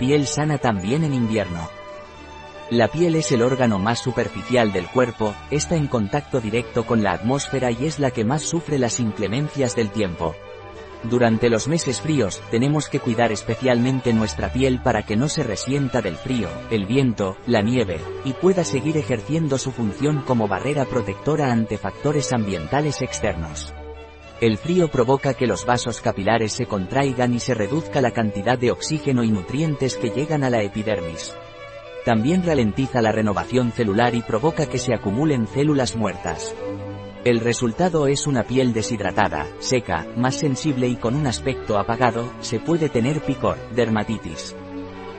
Piel sana también en invierno. La piel es el órgano más superficial del cuerpo, está en contacto directo con la atmósfera y es la que más sufre las inclemencias del tiempo. Durante los meses fríos, tenemos que cuidar especialmente nuestra piel para que no se resienta del frío, el viento, la nieve, y pueda seguir ejerciendo su función como barrera protectora ante factores ambientales externos. El frío provoca que los vasos capilares se contraigan y se reduzca la cantidad de oxígeno y nutrientes que llegan a la epidermis. También ralentiza la renovación celular y provoca que se acumulen células muertas. El resultado es una piel deshidratada, seca, más sensible y con un aspecto apagado, se puede tener picor, dermatitis.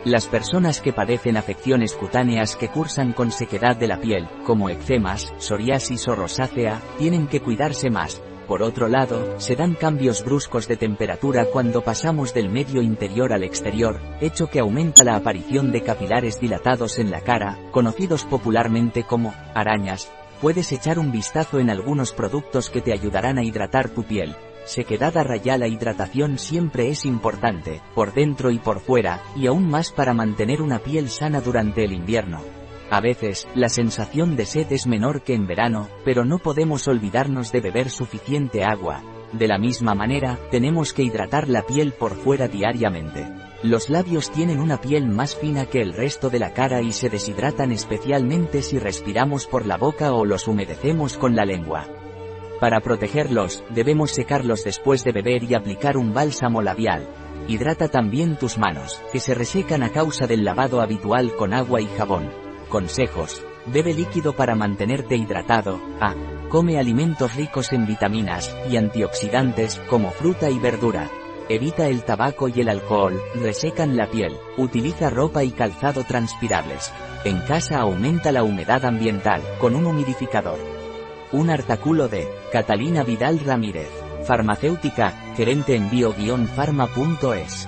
Las personas que padecen afecciones cutáneas que cursan con sequedad de la piel, como eczemas, psoriasis o rosácea, tienen que cuidarse más, por otro lado, se dan cambios bruscos de temperatura cuando pasamos del medio interior al exterior, hecho que aumenta la aparición de capilares dilatados en la cara, conocidos popularmente como arañas. Puedes echar un vistazo en algunos productos que te ayudarán a hidratar tu piel. Sequedad a raya la hidratación siempre es importante, por dentro y por fuera, y aún más para mantener una piel sana durante el invierno. A veces, la sensación de sed es menor que en verano, pero no podemos olvidarnos de beber suficiente agua. De la misma manera, tenemos que hidratar la piel por fuera diariamente. Los labios tienen una piel más fina que el resto de la cara y se deshidratan especialmente si respiramos por la boca o los humedecemos con la lengua. Para protegerlos, debemos secarlos después de beber y aplicar un bálsamo labial. Hidrata también tus manos, que se resecan a causa del lavado habitual con agua y jabón. Consejos. Bebe líquido para mantenerte hidratado. A. Come alimentos ricos en vitaminas y antioxidantes, como fruta y verdura. Evita el tabaco y el alcohol, resecan la piel. Utiliza ropa y calzado transpirables. En casa aumenta la humedad ambiental, con un humidificador. Un artículo de Catalina Vidal Ramírez, farmacéutica, gerente en bio-pharma.es.